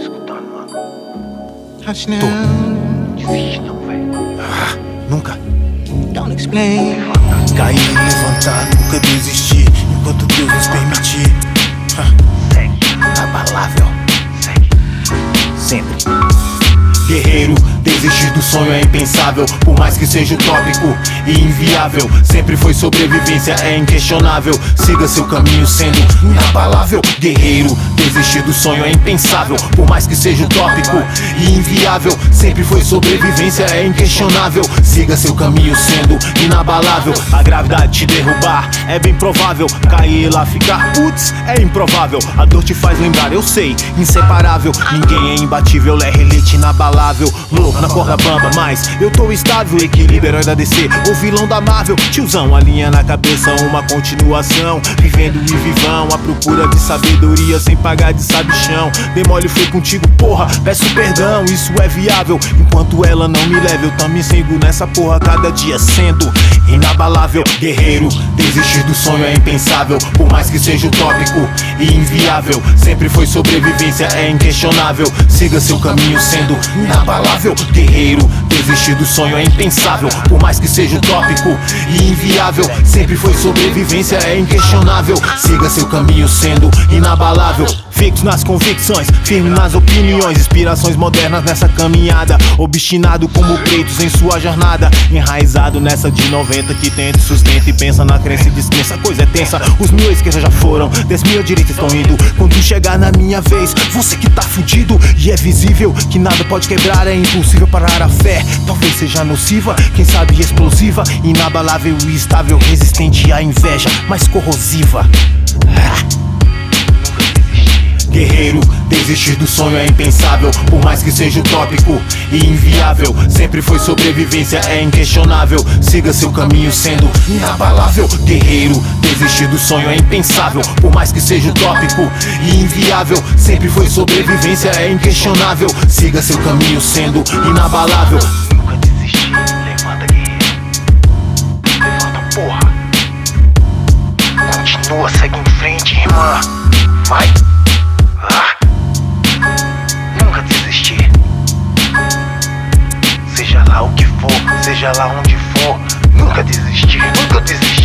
escutando, mano. Now. Desiste não, velho. Ah, nunca. Don't explain. Cair e levantar, nunca desistir. Enquanto Deus nos permitir. Ah, Segue, Inabalável, segue. sempre. Guerreiro, desistir do sonho é impensável. Por mais que seja utópico e inviável, sempre foi sobrevivência, é inquestionável. Siga seu caminho sendo inabalável. Guerreiro, desistir do sonho é impensável. Por mais que seja utópico e inviável, sempre foi sobrevivência, é inquestionável. Siga seu caminho sendo inabalável. A gravidade te derrubar é bem provável. Cair lá ficar, putz, é improvável. A dor te faz lembrar, eu sei, inseparável. Ninguém é imbatível, é relite inabalável. Louco na corda bamba, mas eu tô estável. Equilíbrio herói da DC, o vilão da Marvel. Tiozão, a linha na cabeça, uma continuação. Vivendo e vivão, à procura de sabedoria sem pagar de sabichão. Demole foi contigo, porra, peço perdão, isso é viável. Enquanto ela não me leva, eu também sigo nessa porra cada dia sendo inabalável. Guerreiro, desistir do sonho é impensável. Por mais que seja utópico e inviável, sempre foi sobrevivência, é inquestionável. Siga seu caminho sendo inabalável. Guerreiro, desistir do sonho é impensável. Por mais que seja utópico e inviável, sempre foi sobrevivência, é inquestionável. Siga seu caminho sendo inabalável. Fixo nas convicções, firme nas opiniões, inspirações modernas nessa caminhada. Obstinado como Kratos em sua jornada, enraizado nessa de 90 que tenta e sustenta e pensa na crença e dispensa. Coisa é tensa, os mil à esquerda já foram, dez mil à direita estão indo. Quando chegar na minha vez, você que tá fudido e é visível que nada pode quebrar, é impossível parar a fé. Talvez seja nociva, quem sabe explosiva, inabalável e estável, resistente à inveja, mais corrosiva. Ah. Guerreiro, desistir do sonho é impensável. Por mais que seja utópico e inviável, sempre foi sobrevivência, é inquestionável. Siga seu caminho sendo inabalável. Guerreiro, desistir do sonho é impensável. Por mais que seja utópico e inviável, sempre foi sobrevivência, é inquestionável. Siga seu caminho sendo inabalável. Nunca desistir. Levanta, guerreiro. Levanta, porra. Continua, segue em frente, irmã. Vai. Seja lá onde for. Nunca desistir, nunca desistir.